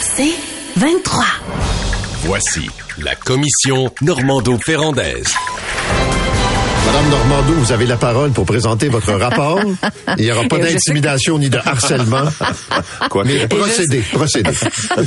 C'est 23. Voici la commission Normando-Ferrandaise. Madame Normando, vous avez la parole pour présenter votre rapport. Il n'y aura pas d'intimidation ni de harcèlement. Quoi? Mais procédez, procédez.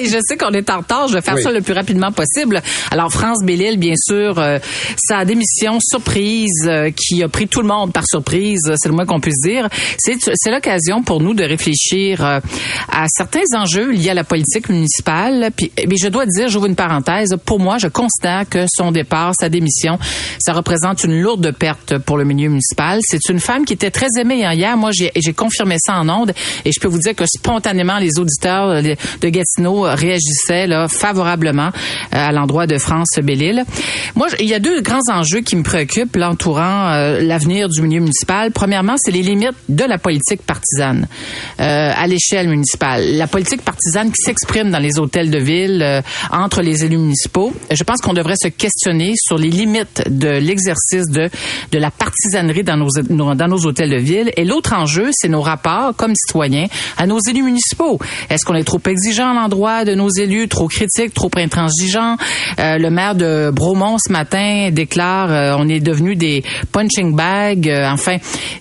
Et je sais qu'on est en retard, je vais faire Oui. ça le plus rapidement possible. Alors, France Bellil, bien sûr, euh, sa démission surprise euh, qui a pris tout le monde par surprise, euh, c'est le moins qu'on puisse dire. C'est l'occasion pour nous de réfléchir euh, à certains enjeux liés à la politique municipale. Puis, mais je dois dire, j'ouvre une parenthèse, pour moi, je considère que son départ, sa démission, ça représente une lourde perte pour le milieu municipal. C'est une femme qui était très aimée hein, hier. Moi, j'ai confirmé ça en ondes et je peux vous dire que spontanément, les auditeurs euh, de Gatineau réagissaient là, favorablement euh, à l'endroit de France Bellil. Moi, il y a deux grands enjeux qui me préoccupent l'entourant euh, l'avenir du milieu municipal. Premièrement, c'est les limites de la politique partisane euh, à l'échelle municipale. La politique partisane qui s'exprime dans les hôtels de ville euh, entre les élus municipaux. Je pense qu'on devrait se questionner sur les limites de l'exercice de de la partisanerie dans nos, dans nos hôtels de ville. Et l'autre enjeu, c'est nos rapports comme citoyens à nos élus municipaux. Est-ce qu'on est trop exigeant à l'endroit de nos élus, trop critique, trop intransigeant? Euh, le maire de Bromont ce matin déclare euh, on est devenu des punching bags. Euh, enfin,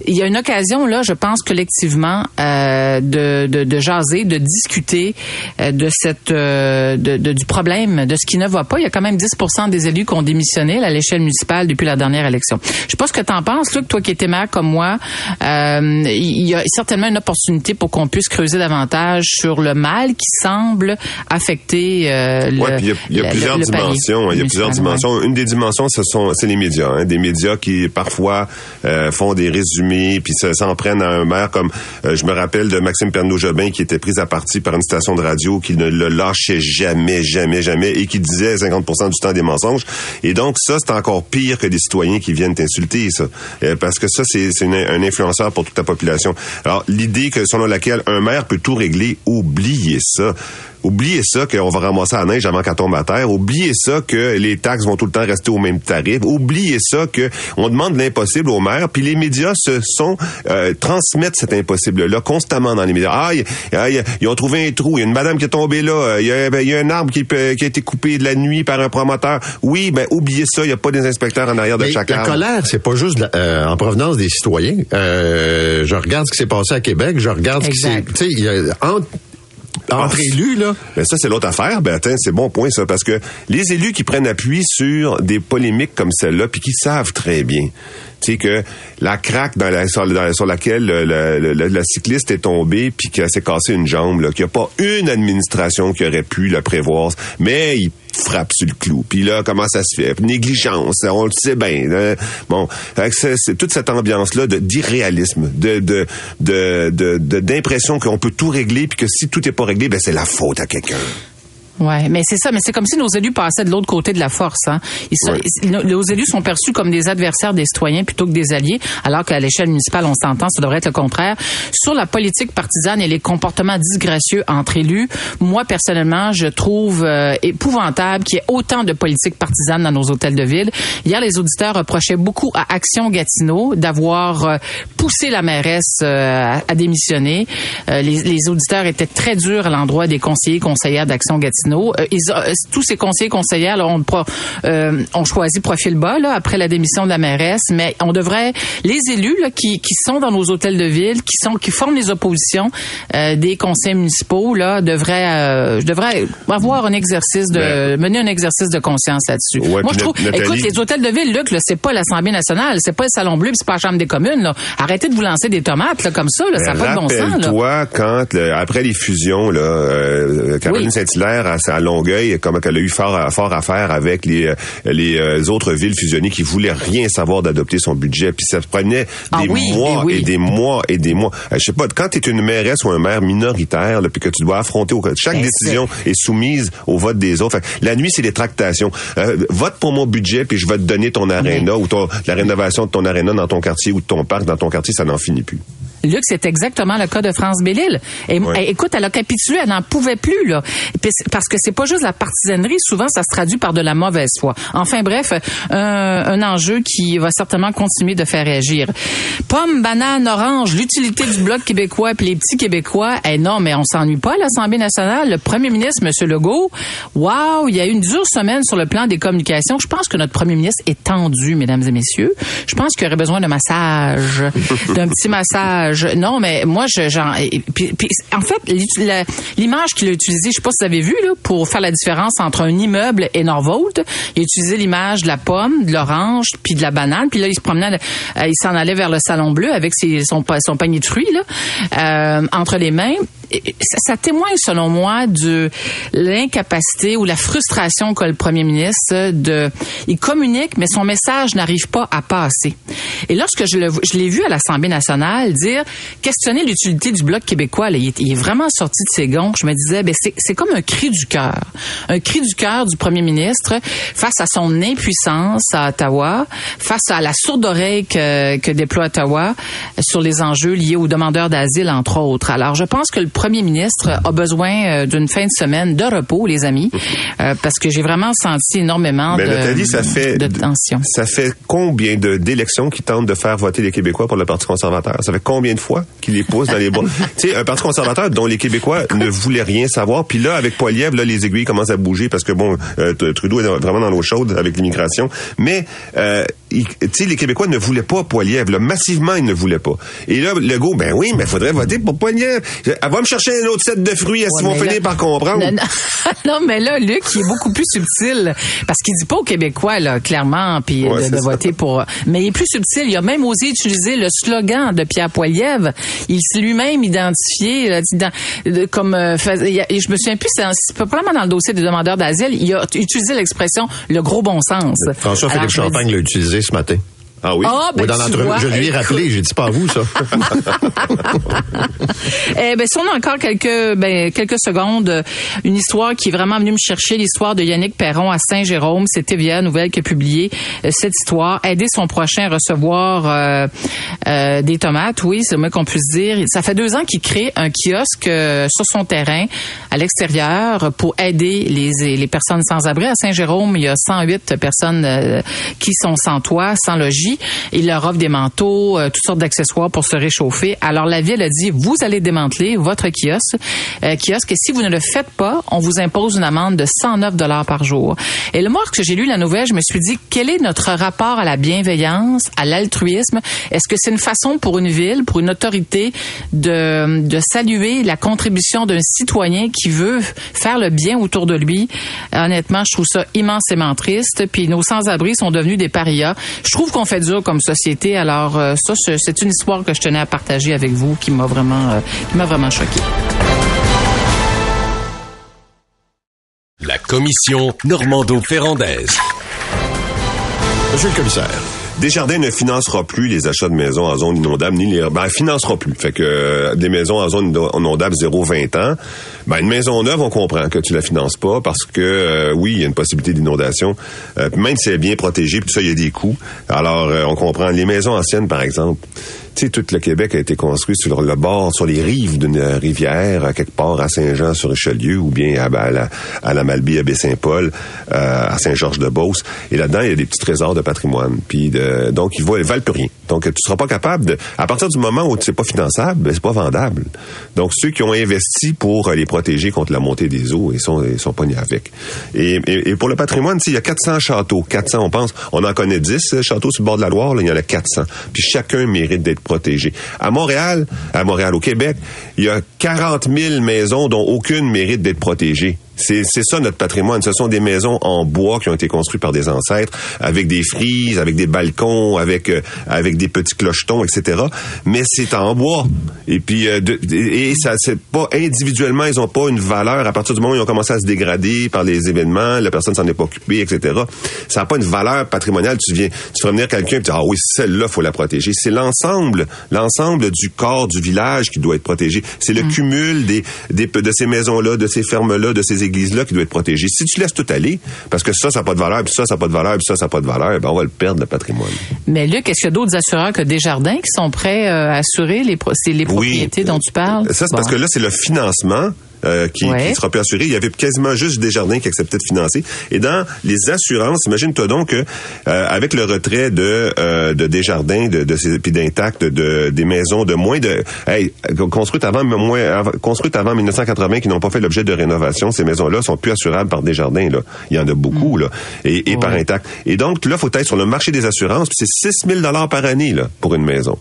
il y a une occasion là, je pense collectivement euh, de, de, jaser, de discuter euh, de cette de, de- du problème, de ce qui ne va pas. Il y a quand même 10 des élus qui ont démissionné à l'échelle municipale depuis la dernière élection. Je sais pas ce que tu en penses, Luc, toi qui étais maire comme moi. euh, il y a certainement une opportunité pour qu'on puisse creuser davantage sur le mal qui semble affecter euh, le, Ouais, puis il y a, il y a le- plusieurs le dimensions. hein. Il y a plusieurs dimensions. Une des dimensions, ce sont c'est les médias. Hein. Des médias qui parfois euh, font des résumés puis se- s'en prennent à un maire comme euh, je me rappelle de Maxime Pernaud-Jobin qui était pris à partie par une station de radio qui ne le lâchait jamais, jamais, jamais et qui disait 50% du temps des mensonges. Et donc ça, c'est encore pire que des citoyens qui viennent ça. Euh, parce que ça, c'est un influenceur pour toute la population. Alors, l'idée que selon laquelle un maire peut tout régler, oubliez ça. Oubliez ça qu'on va ramasser la neige avant qu'elle tombe à terre. Oubliez ça que les taxes vont tout le temps rester au même tarif. Oubliez ça que on demande l'impossible aux maires. Puis les médias se sont euh, transmettent cet impossible-là constamment dans les médias. Ah, il- ah, il- ils ont trouvé un trou. Il y a une madame qui est tombée là. Il y a, ben, il y a un arbre qui, peut- qui a été coupé de la nuit par un promoteur. Oui, ben oubliez ça. Il n'y a pas des inspecteurs en arrière de Mais chaque la arbre. colère, c'est pas juste la- euh, en provenance des citoyens. Euh, je regarde ce qui s'est passé à Québec, je regarde ce qui s'est... entre, Ah, élus, là... Ben ça, c'est l'autre affaire. Ben c'est bon point ça, parce que les élus qui prennent appui sur des polémiques comme celle-là, puis qui savent très bien, tu sais que la craque dans la, sur, dans- sur laquelle le, le- le- la cycliste est tombée, puis qu'elle s'est cassée une jambe, là, qu'il n'y a pas une administration qui aurait pu la prévoir, mais il frappe sur le clou. Puis là, comment ça se fait? Négligence, on le sait bien. hein? Bon, c'est toute cette ambiance-là d'irréalisme, de de- de- d'impression qu'on peut tout régler, puis que si tout n'est pas réglé, ben c'est la faute à quelqu'un. Ouais, mais c'est ça, mais c'est comme si nos élus passaient de l'autre côté de la force. Hein. Ils sont- Ouais. ils- nos, nos élus sont perçus comme des adversaires des citoyens plutôt que des alliés, alors qu'à l'échelle municipale, on s'entend, ça devrait être le contraire. Sur la politique partisane et les comportements disgracieux entre élus, moi personnellement, je trouve euh, épouvantable qu'il y ait autant de politique partisane dans nos hôtels de ville. Hier, les auditeurs reprochaient beaucoup à Action Gatineau d'avoir euh, poussé la mairesse euh, à, à démissionner. Euh, les, les auditeurs étaient très durs à l'endroit des conseillers conseillères d'Action Gatineau. Euh, ils euh, tous ces conseillers conseillères là, ont, pro- euh, profil bas là, après la démission de la mairesse, mais on devrait les élus là, qui, qui sont dans nos hôtels de ville, qui sont qui forment les oppositions euh, des conseils municipaux là, devraient euh, je devrais avoir un exercice de Ben. mener un exercice de conscience là-dessus. Ouais, Moi je trouve, Nathalie- écoute les hôtels de ville, Luc, c'est pas l'Assemblée nationale, c'est pas le Salon Bleu, c'est pas la Chambre des communes. Là. Arrêtez de vous lancer des tomates là, comme ça, là, ça n'a pas de bon sens. Là. Rappelle-toi quand, le- après les fusions, là, Caroline Oui. Saint-Hilaire à, à Longueuil, comme qu'elle a eu fort à, fort à faire avec les, euh, les euh, autres villes fusionnées qui voulaient rien savoir d'adopter son budget. Puis ça prenait des Ah oui, mois oui, et des mois et des mois. Euh, je sais pas, quand tu es une mairesse ou un maire minoritaire, là, puis que tu dois affronter au, chaque Ben, décision est soumise au vote des autres. Fait la nuit, c'est les tractations. Euh, vote pour mon budget, puis je vais te donner ton aréna ou ton, la rénovation de ton aréna dans ton quartier ou de ton parc dans ton quartier, ça n'en finit plus. Luc, c'est exactement le cas de France Bellil. Et, et- écoute, elle a capitulé, elle n'en pouvait plus là, parce que c'est pas juste la partisanerie. Souvent, ça se traduit par de la mauvaise foi. Enfin bref, un, un enjeu qui va certainement continuer de faire réagir. Pomme, banane, orange, l'utilité du bloc québécois puis les petits Québécois. Eh non, mais on s'ennuie pas à l'Assemblée nationale. Le Premier ministre, M. Legault, wow, il y a eu une dure semaine sur le plan des communications. Je pense que notre Premier ministre est tendu, mesdames et messieurs. Je pense qu'il aurait besoin d'un massage, d'un petit massage. Non, mais moi, je, genre, en fait, l'image qu'il a utilisée, je sais pas si vous avez vu, pour faire la différence entre un immeuble et Norvolt, il a utilisé l'image de la pomme, de l'orange, puis de la banane, puis là, il se promenait, euh, il s'en allait vers le salon bleu avec son, pa- son panier de fruits, euh, entre les mains. Ça, témoigne, selon moi, de l'incapacité ou la frustration qu'a le premier ministre de, il communique, mais son message n'arrive pas à passer. Et lorsque je l'ai vu à l'Assemblée nationale dire, questionner l'utilité du Bloc québécois, il, est, vraiment sorti de ses gonds. Je me disais, ben, c'est c'est comme un cri du cœur. Un cri du cœur du premier ministre face à son impuissance à Ottawa, face à la sourde oreille que, que déploie Ottawa sur les enjeux liés aux demandeurs d'asile, entre autres. Alors, je pense que le premier ministre a besoin euh, d'une fin de semaine de repos, les amis, euh, parce que j'ai vraiment senti énormément Mais de, Nathalie, ça fait de tension. ça fait combien de d'élections qui tentent de faire voter les Québécois pour le Parti conservateur? Ça fait combien de fois qu'ils les poussent dans les bois Tu sais, un Parti conservateur dont les Québécois ne voulaient rien savoir. Puis là, avec Poiliev, là, les aiguilles commencent à bouger parce que bon, euh, Trudeau est vraiment dans l'eau chaude avec l'immigration. Mais euh, tu sais, les Québécois ne voulaient pas Poiliev. Là, massivement, ils ne voulaient pas. Et là, Legault, ben oui, mais faudrait voter pour Poiliev. Elle va me chercher un autre set de fruits. Est-ce qu'ils Ouais, vont finir par comprendre? Non, non. Non, mais là, Luc, il est beaucoup plus subtil parce qu'il dit pas aux Québécois, là, clairement, puis Ouais, de, voter pour. Mais il est plus subtil. Il a même osé utiliser le slogan de Pierre Poilievre. Il s'est lui-même identifié là, dans- de- comme. euh, fais- a- je me souviens plus, c'est probablement dans le dossier des demandeurs d'asile. Il a utilisé l'expression le gros bon sens. François-Philippe Champagne l'a utilisé ce matin. Ah oui? Ah, ben, oui, dans tu l'entrevue. vois. Je lui ai rappelé, j'ai dit pas à vous, ça. Eh ben, si on a encore quelques, ben, quelques secondes, euh, une histoire qui est vraiment venue me chercher, l'histoire de Yannick Perron à Saint-Jérôme. C'est TVA Nouvelle qui a publié euh, cette histoire. Aider son prochain à recevoir euh, euh, des tomates, oui, c'est le moins qu'on puisse dire. Ça fait deux ans qu'il crée un kiosque euh, sur son terrain, à l'extérieur, pour aider les, les personnes sans abri. À Saint-Jérôme, il y a 108 personnes qui sont sans toit, sans logis. Il leur offre des manteaux, euh, toutes sortes d'accessoires pour se réchauffer. Alors la ville a dit, vous allez démanteler votre kiosque, euh, kiosque et si vous ne le faites pas, on vous impose une amende de 109 dollars par jour. Et le mois que j'ai lu la nouvelle, je me suis dit, quel est notre rapport à la bienveillance, à l'altruisme? Est-ce que c'est une façon pour une ville, pour une autorité de, de saluer la contribution d'un citoyen qui veut faire le bien autour de lui? Honnêtement, je trouve ça immensément triste. Puis nos sans-abri sont devenus des parias. Je trouve qu'on fait dur comme société. Alors euh, ça, c'est- une histoire que je tenais à partager avec vous qui m'a vraiment, euh, qui m'a vraiment choqué. La commission Normando-Ferrandaise. Monsieur le commissaire. Desjardins ne financera plus les achats de maisons en zone inondable, ni les... Ben, financera plus. Fait que euh, des maisons en zone inondable 0-20 ans, ben, une maison neuve, on comprend que tu la finances pas parce que, euh, oui, il y a une possibilité d'inondation. Euh, même si elle est bien protégée, puis tout ça, il y a des coûts. Alors, on comprend. Les maisons anciennes, par exemple, sais, tout le Québec a été construit sur le bord, sur les rives d'une rivière, quelque part à Saint-Jean-sur-Richelieu, ou bien à, la, à la Malbaie, à Baie-Saint-Paul, euh, à Saint-Georges-de-Beauce. Et là-dedans, il y a des petits trésors de patrimoine. Puis de, donc, ils, ils valent plus rien. Donc, tu seras pas capable de... À partir du moment où c'est pas finançable, ben, c'est pas vendable. Donc, ceux qui ont investi pour euh, les protéger contre la montée des eaux, ils sont, ils sont pognés avec. Et, et, et pour le patrimoine, il y a 400 châteaux. 400, on pense, on en connaît 10 euh, châteaux sur le bord de la Loire, là, il y en a 400. Puis chacun mérite d'être protégé. À Montréal, à Montréal, au Québec, il y a 40 000 maisons dont aucune mérite d'être protégée. C'est, ça notre patrimoine. Ce sont des maisons en bois qui ont été construites par des ancêtres, avec des frises, avec des balcons, avec euh, avec des petits clochetons, etc. Mais c'est en bois. Et puis euh, de- et ça c'est pas individuellement, ils ont pas une valeur. À partir du moment où ils ont commencé à se dégrader par les événements, la personne s'en est pas occupée, etc. Ça n'a pas une valeur patrimoniale. Tu viens, tu ferais venir quelqu'un et tu dis ah oui celle-là faut la protéger. C'est l'ensemble, l'ensemble du corps du village qui doit être protégé. C'est le cumul des, des de ces maisons-là, de ces fermes-là, de ces églises-là qui doit être protégé. Si tu laisses tout aller, parce que ça, ça n'a pas de valeur, puis ça, ça n'a pas de valeur, puis ça, ça n'a pas de valeur, ben on va le perdre, le patrimoine. Mais Luc, est-ce qu'il y a d'autres assureurs que Desjardins qui sont prêts euh, à assurer les, pro- c'est les propriétés dont tu parles? Ça, c'est parce que là, c'est le financement. Euh, qui, Ouais. qui sera plus assuré. Il y avait quasiment juste Desjardins qui acceptaient de financer. Et dans les assurances, imagine-toi donc que euh, avec le retrait de euh, de Desjardins, de, de ces- puis d'Intact, de, des maisons de moins de hey, construites avant moins avant- construites avant 1980 qui n'ont pas fait l'objet de rénovation, ces maisons-là sont plus assurables par Desjardins. Là, il y en a beaucoup là, et, et par. Intact. Et donc là, faut être sur le marché des assurances. Puis c'est 6 000 dollars par année là pour une maison.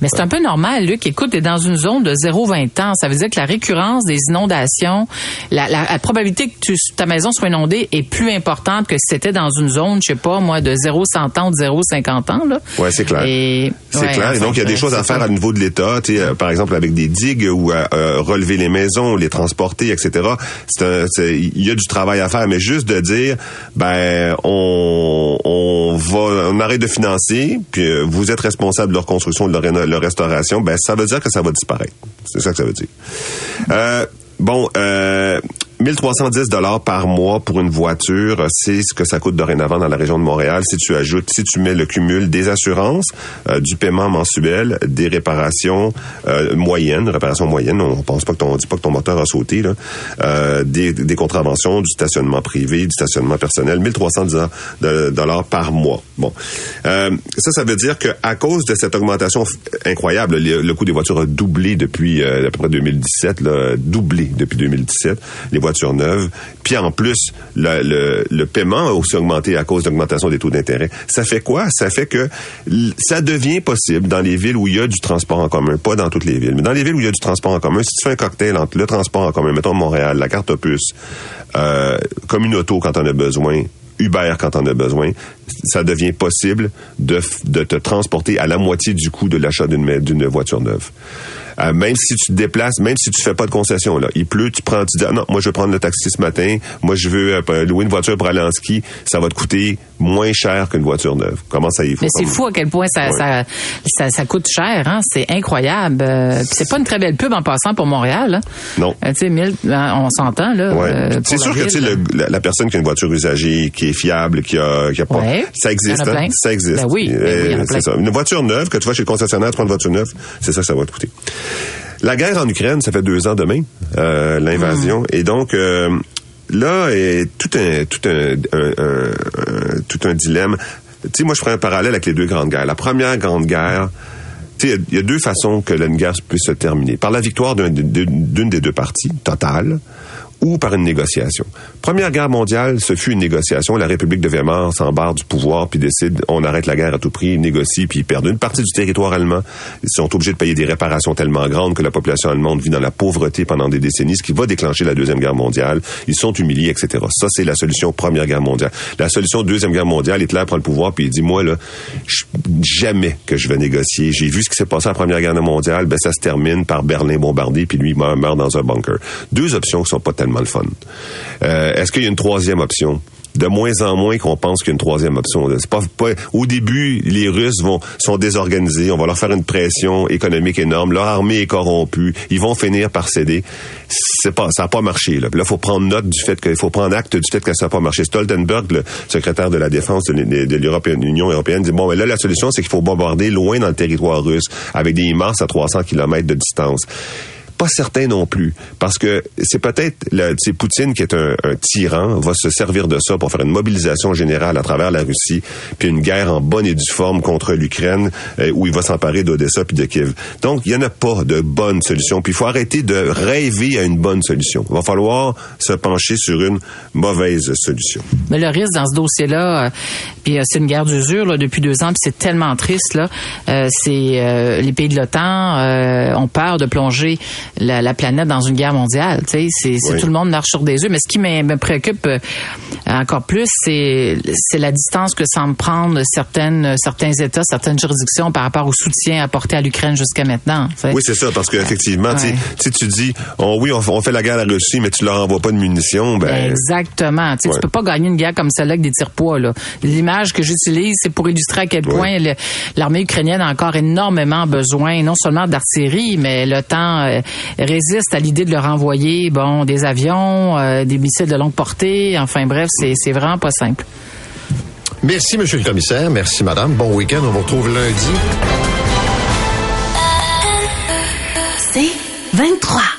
Mais c'est un peu normal, Luc. Écoute, t'es dans une zone de 0-20 ans. Ça veut dire que la récurrence des inondations, la, la- la probabilité que tu- ta maison soit inondée est plus importante que si c'était dans une zone, je sais pas, moi, de 0-100 ans ou de 0-50 ans, là. Ouais, c'est clair. Et, C'est ouais, clair. Et donc, il y a des choses à faire au niveau de l'État, tu sais, euh, par exemple avec des digues ou à euh, relever les maisons, les transporter, etc. Il y a du travail à faire, mais juste de dire, ben, on, on va, on arrête de financer, puis euh, vous êtes responsable de leur construction, de leur, leur restauration, ben, ça veut dire que ça va disparaître. C'est ça que ça veut dire. Bon, euh, 1310 dollars par mois pour une voiture, c'est ce que ça coûte dorénavant dans la région de Montréal. Si tu ajoutes, si tu mets le cumul des assurances, euh, du paiement mensuel, des réparations euh, moyennes, réparations moyennes, on pense pas que ton, on dit pas que ton moteur a sauté, là, euh, des, des contraventions, du stationnement privé, du stationnement personnel, 1310 de- dollars par mois. Bon, euh, ça, ça veut dire que à cause de cette augmentation incroyable, le, coût des voitures a doublé depuis euh, à peu près 2017, là, doublé depuis 2017, les voitures neuves. Puis en plus, le, paiement a aussi augmenté à cause de l'augmentation des taux d'intérêt. Ça fait quoi? Ça fait que ça devient possible dans les villes où il y a du transport en commun, pas dans toutes les villes, mais dans les villes où il y a du transport en commun, si tu fais un cocktail entre le transport en commun, mettons Montréal, la carte opus, euh, Communauto quand on a besoin, Uber quand on a besoin, ça devient possible de, de te transporter à la moitié du coût de l'achat d'une voiture neuve. Euh, même si tu te déplaces, même si tu fais pas de concession, là, il pleut, tu prends, tu dis, ah non, moi je vais prendre le taxi ce matin, moi je veux euh, louer une voiture pour aller en ski, ça va te coûter moins cher qu'une voiture neuve. Comment ça y est? Mais c'est fou à quel point ça, Ouais. ça, ça, ça coûte cher, hein? C'est incroyable. Euh, c'est pas une très belle pub en passant pour Montréal, hein? Non. Euh, tu sais, hein, on s'entend, là. Ouais. c'est sûr que tu sais, la, la personne qui a une voiture usagée, qui est fiable, qui a, qui a pas, Ouais. ça existe, hein? ça existe. Ben oui, ben oui, c'est ça. Une voiture neuve que tu vas chez le concessionnaire, tu prends une voiture neuve, c'est ça que ça va te coûter. La guerre en Ukraine, ça fait deux ans demain, euh, l'invasion, et donc euh, là est tout un tout un, un- un- un- tout un dilemme. Tu sais, moi je ferai un parallèle avec les deux grandes guerres. La première grande guerre. Tu sais, il y a deux façons que une guerre puisse se terminer. Par la victoire d'un- d'une des deux parties, totale, ou par une négociation. Première guerre mondiale, ce fut une négociation. La République de Weimar s'embarre du pouvoir puis décide on arrête la guerre à tout prix, négocie puis ils perdent une partie du territoire allemand. Ils sont obligés de payer des réparations tellement grandes que la population allemande vit dans la pauvreté pendant des décennies, ce qui va déclencher la deuxième guerre mondiale. Ils sont humiliés, etc. Ça c'est la solution première guerre mondiale. La solution deuxième guerre mondiale, Hitler prend le pouvoir puis il dit moi là, jamais que je vais négocier. J'ai vu ce qui s'est passé à première guerre mondiale, ben ça se termine par Berlin bombardé puis lui meurt, meurt dans un bunker. Deux options qui sont pas tellement Euh, Est-ce qu'il y a une troisième option? De moins en moins qu'on pense qu'il y a une troisième option. C'est pas, pas- au début, les Russes vont sont désorganisés. On va leur faire une pression économique énorme. Leur armée est corrompue. Ils vont finir par céder. C'est pas, ça n'a pas marché. Là. Là, faut prendre note du fait qu'il faut prendre acte du fait que ça n'a pas marché. Stoltenberg, le secrétaire de la défense de l'Union européenne, dit bon, ben là, la solution, c'est qu'il faut bombarder loin dans le territoire russe avec des mars à 300 km de distance pas certain non plus, parce que c'est peut-être sais, Poutine qui est un, un tyran va se servir de ça pour faire une mobilisation générale à travers la Russie, puis une guerre en bonne et due forme contre l'Ukraine, euh, où il va s'emparer d'Odessa puis de Kiev. Donc il y en a pas de bonne solution, puis il faut arrêter de rêver à une bonne solution. Il va falloir se pencher sur une mauvaise solution. Mais le risque dans ce dossier-là, euh, puis euh, c'est une guerre d'usure là, depuis deux ans, puis c'est tellement triste là. c'est les pays de l'OTAN ont peur de plonger la, la planète dans une guerre mondiale. Tu sais, c'est c'est Oui. tout le monde marche sur des œufs. Mais ce qui me, préoccupe euh, encore plus, c'est c'est la distance que semblent prendre certaines certains États, certaines juridictions par rapport au soutien apporté à l'Ukraine jusqu'à maintenant. tu sais. Oui, c'est ça, parce qu'effectivement, Ouais. tu sais, tu dis, oh, oui, on, fait- on fait la guerre à la Russie, mais tu leur envoies pas de munitions, ben, Exactement. Tu sais, Ouais. tu peux pas gagner une guerre comme celle-là avec des tire-poids. là. L'image que j'utilise, c'est pour illustrer à quel Ouais. point le- l'armée ukrainienne a encore énormément besoin, non seulement d'artillerie, mais le temps, résistent à l'idée de leur envoyer, bon, des avions, euh, des missiles de longue portée. Enfin bref, c'est c'est vraiment pas simple. Merci, Monsieur le Commissaire. Merci, Madame. Bon week-end. On vous retrouve lundi. C'est 23.